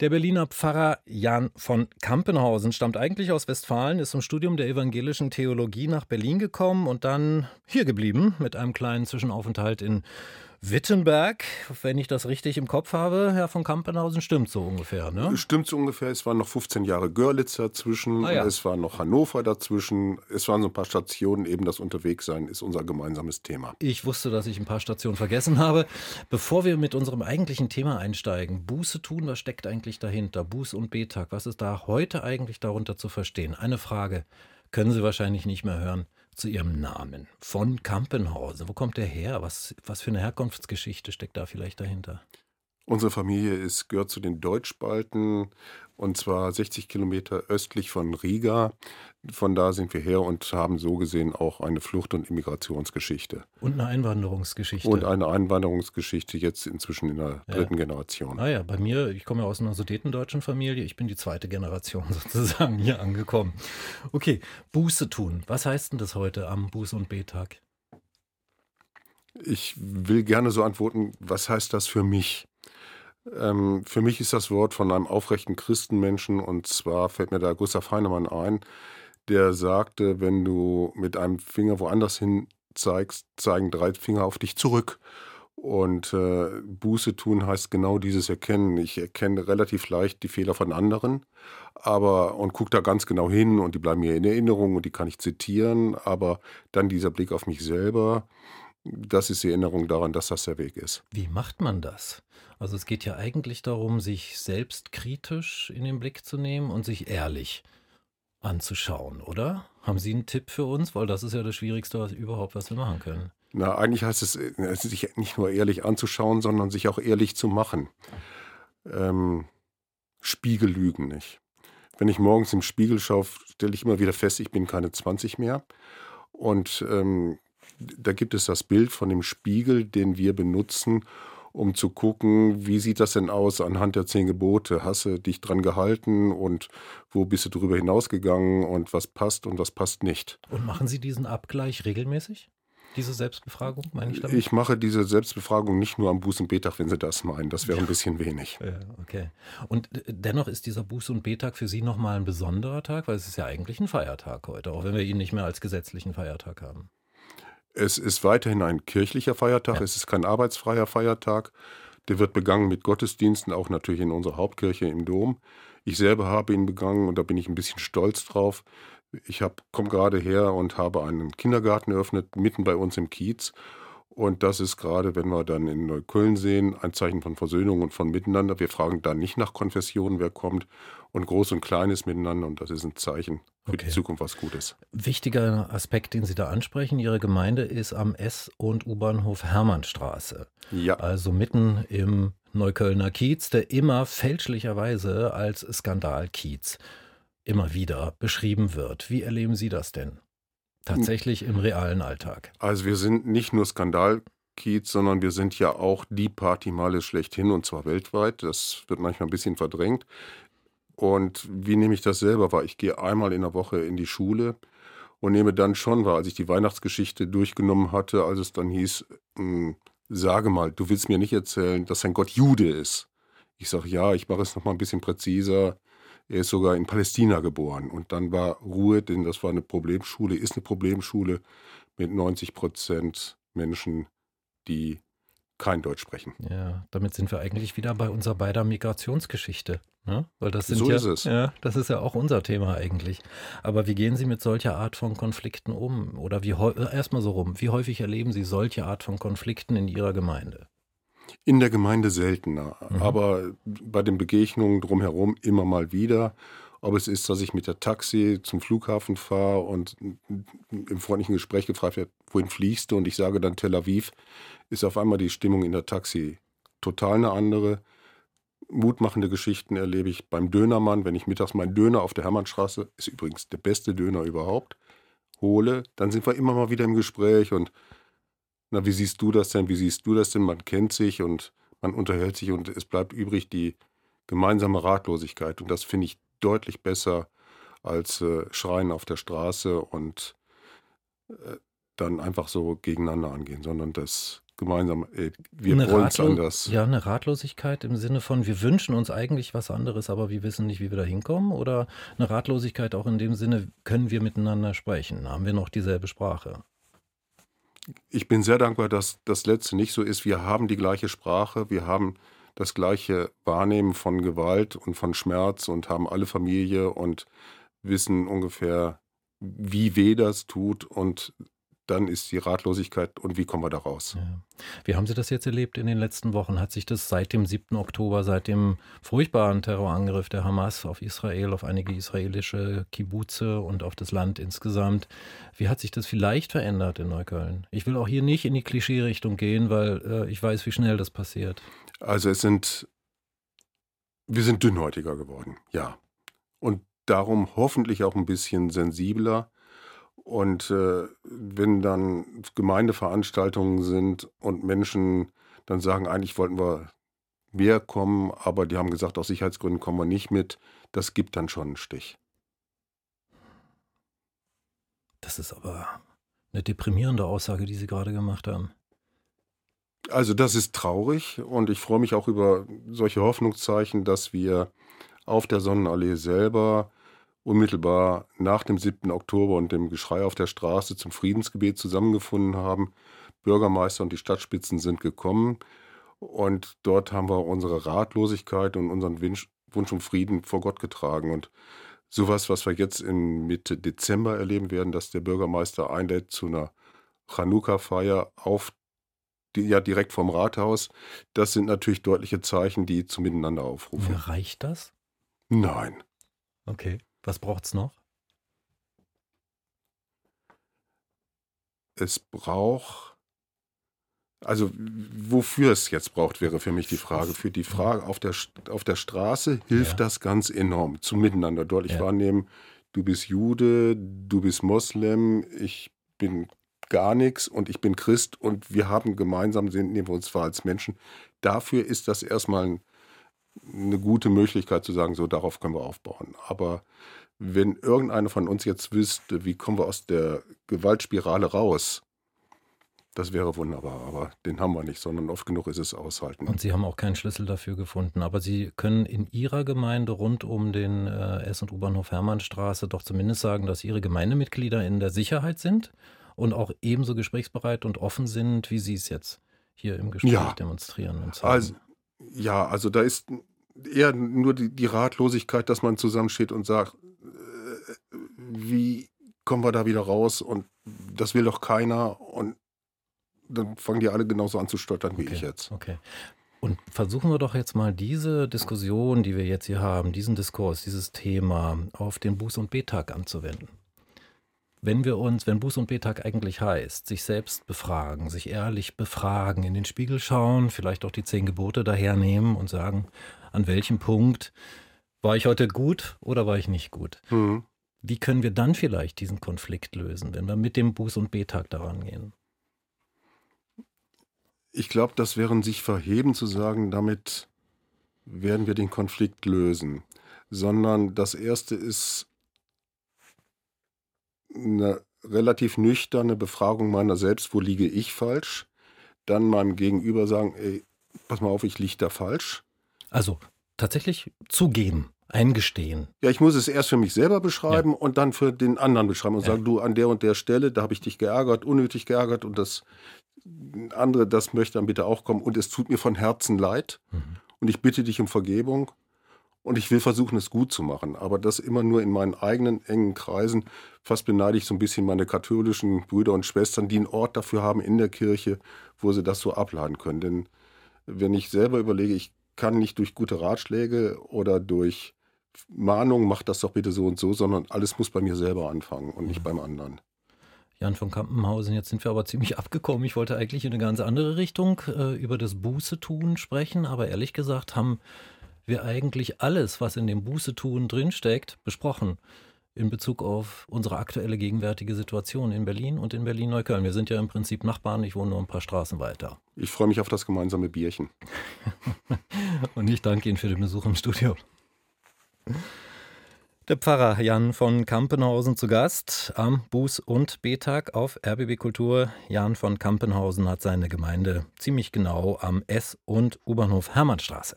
Der Berliner Pfarrer Jan von Kampenhausen stammt eigentlich aus Westfalen, ist zum Studium der evangelischen Theologie nach Berlin gekommen und dann hier geblieben mit einem kleinen Zwischenaufenthalt in Wittenberg, wenn ich das richtig im Kopf habe, Herr von Kampenhausen, stimmt so ungefähr, ne? Stimmt so ungefähr. Es waren noch 15 Jahre Görlitz dazwischen, ah, ja. es war noch Hannover dazwischen, es waren so ein paar Stationen, eben das Unterwegssein ist unser gemeinsames Thema. Ich wusste, dass ich ein paar Stationen vergessen habe. Bevor wir mit unserem eigentlichen Thema einsteigen, Buße tun, was steckt eigentlich dahinter? Buß- und Betag, was ist da heute eigentlich darunter zu verstehen? Eine Frage, können Sie wahrscheinlich nicht mehr hören zu ihrem Namen. Von Kampenhausen. Wo kommt der her? Was, was für eine Herkunftsgeschichte steckt da vielleicht dahinter? Unsere Familie ist, gehört zu den Deutschspalten und zwar 60 Kilometer östlich von Riga. Von da sind wir her und haben so gesehen auch eine Flucht- und Immigrationsgeschichte. Und eine Einwanderungsgeschichte. Und eine Einwanderungsgeschichte jetzt inzwischen in der dritten ja. Generation. Ah ja, bei mir, ich komme ja aus einer sudetendeutschen Familie, ich bin die zweite Generation sozusagen hier angekommen. Okay, Buße tun. Was heißt denn das heute am Buß- und Betag? Ich will gerne so antworten, was heißt das für mich? Ähm, für mich ist das Wort von einem aufrechten Christenmenschen und zwar fällt mir da Gustav Heinemann ein, der sagte, wenn du mit einem Finger woanders hin zeigst, zeigen drei Finger auf dich zurück. Und äh, Buße tun heißt genau dieses Erkennen. Ich erkenne relativ leicht die Fehler von anderen, aber und gucke da ganz genau hin und die bleiben mir in Erinnerung und die kann ich zitieren. Aber dann dieser Blick auf mich selber, das ist die Erinnerung daran, dass das der Weg ist. Wie macht man das? Also es geht ja eigentlich darum, sich selbst kritisch in den Blick zu nehmen und sich ehrlich anzuschauen, oder? Haben Sie einen Tipp für uns? Weil das ist ja das Schwierigste was überhaupt, was wir machen können. Na, eigentlich heißt es, äh, sich nicht nur ehrlich anzuschauen, sondern sich auch ehrlich zu machen. Ähm, Spiegel lügen nicht. Wenn ich morgens im Spiegel schaue, stelle ich immer wieder fest, ich bin keine 20 mehr. Und ähm, da gibt es das Bild von dem Spiegel, den wir benutzen, um zu gucken, wie sieht das denn aus anhand der zehn Gebote? Hast du dich dran gehalten und wo bist du darüber hinausgegangen und was passt und was passt nicht? Und machen Sie diesen Abgleich regelmäßig? Diese Selbstbefragung, meine ich damit? Ich mache diese Selbstbefragung nicht nur am Buß- und Betag, wenn Sie das meinen. Das wäre ein bisschen wenig. Ja, okay. Und dennoch ist dieser Buß- und Betag für Sie nochmal ein besonderer Tag, weil es ist ja eigentlich ein Feiertag heute, auch wenn wir ihn nicht mehr als gesetzlichen Feiertag haben. Es ist weiterhin ein kirchlicher Feiertag, ja. es ist kein arbeitsfreier Feiertag. Der wird begangen mit Gottesdiensten, auch natürlich in unserer Hauptkirche im Dom. Ich selber habe ihn begangen und da bin ich ein bisschen stolz drauf. Ich komme gerade her und habe einen Kindergarten eröffnet, mitten bei uns im Kiez. Und das ist gerade, wenn wir dann in Neukölln sehen, ein Zeichen von Versöhnung und von Miteinander. Wir fragen da nicht nach Konfessionen, wer kommt, und Groß und Kleines miteinander. Und das ist ein Zeichen für okay. die Zukunft was Gutes. Wichtiger Aspekt, den Sie da ansprechen, Ihre Gemeinde ist am S- und U-Bahnhof Hermannstraße. Ja. Also mitten im Neuköllner Kiez, der immer fälschlicherweise als Skandalkiez immer wieder beschrieben wird. Wie erleben Sie das denn? Tatsächlich im realen Alltag. Also wir sind nicht nur Skandalkiez, sondern wir sind ja auch die Partymeile schlechthin und zwar weltweit. Das wird manchmal ein bisschen verdrängt. Und wie nehme ich das selber wahr? Ich gehe einmal in der Woche in die Schule und nehme dann schon wahr, als ich die Weihnachtsgeschichte durchgenommen hatte, als es dann hieß, hm, sage mal, du willst mir nicht erzählen, dass sein Gott Jude ist. Ich sage, ja, ich mache es nochmal ein bisschen präziser. Er ist sogar in Palästina geboren. Und dann war Ruhe, denn das war eine Problemschule, ist eine Problemschule mit 90 Prozent Menschen, die kein Deutsch sprechen. Ja, damit sind wir eigentlich wieder bei unserer beider Migrationsgeschichte. Ne? Weil das sind so ja, ist es. Ja, das ist ja auch unser Thema eigentlich. Aber wie gehen Sie mit solcher Art von Konflikten um? Oder wie erstmal so rum, wie häufig erleben Sie solche Art von Konflikten in Ihrer Gemeinde? In der Gemeinde seltener, mhm. aber bei den Begegnungen drumherum immer mal wieder. Ob es ist, dass ich mit der Taxi zum Flughafen fahre und im freundlichen Gespräch gefragt wird, wohin fliegst du? Und ich sage dann Tel Aviv, ist auf einmal die Stimmung in der Taxi total eine andere. Mutmachende Geschichten erlebe ich beim Dönermann, wenn ich mittags meinen Döner auf der Hermannstraße, ist übrigens der beste Döner überhaupt, hole, dann sind wir immer mal wieder im Gespräch und na, wie siehst du das denn? Wie siehst du das denn? Man kennt sich und man unterhält sich und es bleibt übrig die gemeinsame Ratlosigkeit. Und das finde ich deutlich besser als äh, Schreien auf der Straße und äh, dann einfach so gegeneinander angehen, sondern das gemeinsam, ey, wir wollen es anders. Ja, eine Ratlosigkeit im Sinne von, wir wünschen uns eigentlich was anderes, aber wir wissen nicht, wie wir da hinkommen. Oder eine Ratlosigkeit auch in dem Sinne, können wir miteinander sprechen? Haben wir noch dieselbe Sprache? Ich bin sehr dankbar, dass das Letzte nicht so ist. Wir haben die gleiche Sprache, wir haben das gleiche Wahrnehmen von Gewalt und von Schmerz und haben alle Familie und wissen ungefähr, wie weh das tut und dann ist die Ratlosigkeit und wie kommen wir da raus? Ja. Wie haben Sie das jetzt erlebt in den letzten Wochen? Hat sich das seit dem 7. Oktober, seit dem furchtbaren Terrorangriff der Hamas auf Israel, auf einige israelische Kibbuze und auf das Land insgesamt, wie hat sich das vielleicht verändert in Neukölln? Ich will auch hier nicht in die Klischee-Richtung gehen, weil äh, ich weiß, wie schnell das passiert. Also es sind, wir sind dünnhäutiger geworden, ja. Und darum hoffentlich auch ein bisschen sensibler und äh, wenn dann Gemeindeveranstaltungen sind und Menschen dann sagen, eigentlich wollten wir mehr kommen, aber die haben gesagt, aus Sicherheitsgründen kommen wir nicht mit, das gibt dann schon einen Stich. Das ist aber eine deprimierende Aussage, die Sie gerade gemacht haben. Also das ist traurig und ich freue mich auch über solche Hoffnungszeichen, dass wir auf der Sonnenallee selber unmittelbar nach dem 7. Oktober und dem Geschrei auf der Straße zum Friedensgebet zusammengefunden haben. Bürgermeister und die Stadtspitzen sind gekommen und dort haben wir unsere Ratlosigkeit und unseren Wunsch, Wunsch um Frieden vor Gott getragen. Und sowas, was wir jetzt in Mitte Dezember erleben werden, dass der Bürgermeister einlädt zu einer Chanukka-Feier auf die, ja direkt vom Rathaus, das sind natürlich deutliche Zeichen, die zu Miteinander aufrufen. Reicht das? Nein. Okay. Was braucht es noch? Es braucht, also wofür es jetzt braucht, wäre für mich die Frage. Für die Frage auf der, auf der Straße hilft ja. das ganz enorm zum Miteinander deutlich ja. wahrnehmen. Du bist Jude, du bist Moslem, ich bin gar nichts und ich bin Christ und wir haben gemeinsam, nehmen wir uns zwar als Menschen. Dafür ist das erstmal ein eine gute Möglichkeit zu sagen, so darauf können wir aufbauen. Aber wenn irgendeiner von uns jetzt wüsste, wie kommen wir aus der Gewaltspirale raus, das wäre wunderbar, aber den haben wir nicht, sondern oft genug ist es aushalten. Und Sie haben auch keinen Schlüssel dafür gefunden, aber Sie können in Ihrer Gemeinde rund um den äh, S- und U-Bahnhof Hermannstraße doch zumindest sagen, dass Ihre Gemeindemitglieder in der Sicherheit sind und auch ebenso gesprächsbereit und offen sind, wie Sie es jetzt hier im Gespräch ja. demonstrieren und zeigen. Also, ja, also da ist eher nur die, die Ratlosigkeit, dass man zusammensteht und sagt, äh, wie kommen wir da wieder raus? Und das will doch keiner. Und dann fangen die alle genauso an zu stottern wie okay, ich jetzt. Okay. Und versuchen wir doch jetzt mal diese Diskussion, die wir jetzt hier haben, diesen Diskurs, dieses Thema auf den Buß- und Betag anzuwenden wenn wir uns, wenn Buß- und Betag eigentlich heißt, sich selbst befragen, sich ehrlich befragen, in den Spiegel schauen, vielleicht auch die zehn Gebote dahernehmen und sagen, an welchem Punkt war ich heute gut oder war ich nicht gut? Mhm. Wie können wir dann vielleicht diesen Konflikt lösen, wenn wir mit dem Buß- und Betag daran gehen? Ich glaube, das wäre sich verheben zu sagen, damit werden wir den Konflikt lösen. Sondern das Erste ist eine relativ nüchterne Befragung meiner selbst, wo liege ich falsch, dann meinem Gegenüber sagen, ey, pass mal auf, ich liege da falsch. Also tatsächlich zugeben, eingestehen. Ja, ich muss es erst für mich selber beschreiben ja. und dann für den anderen beschreiben und ja. sagen, du, an der und der Stelle, da habe ich dich geärgert, unnötig geärgert und das andere, das möchte dann bitte auch kommen und es tut mir von Herzen leid mhm. und ich bitte dich um Vergebung und ich will versuchen, es gut zu machen. Aber das immer nur in meinen eigenen engen Kreisen. Fast beneide ich so ein bisschen meine katholischen Brüder und Schwestern, die einen Ort dafür haben in der Kirche, wo sie das so abladen können. Denn wenn ich selber überlege, ich kann nicht durch gute Ratschläge oder durch Mahnung, mach das doch bitte so und so, sondern alles muss bei mir selber anfangen und nicht mhm. beim anderen. Jan von Kampenhausen, jetzt sind wir aber ziemlich abgekommen. Ich wollte eigentlich in eine ganz andere Richtung äh, über das Buße tun sprechen, aber ehrlich gesagt haben wir eigentlich alles, was in dem Buße-Tun drinsteckt, besprochen in Bezug auf unsere aktuelle gegenwärtige Situation in Berlin und in Berlin-Neukölln. Wir sind ja im Prinzip Nachbarn, ich wohne nur ein paar Straßen weiter. Ich freue mich auf das gemeinsame Bierchen. und ich danke Ihnen für den Besuch im Studio. Der Pfarrer Jan von Kampenhausen zu Gast am Buß- und B-Tag auf RBB Kultur. Jan von Kampenhausen hat seine Gemeinde ziemlich genau am S- und U-Bahnhof Hermannstraße.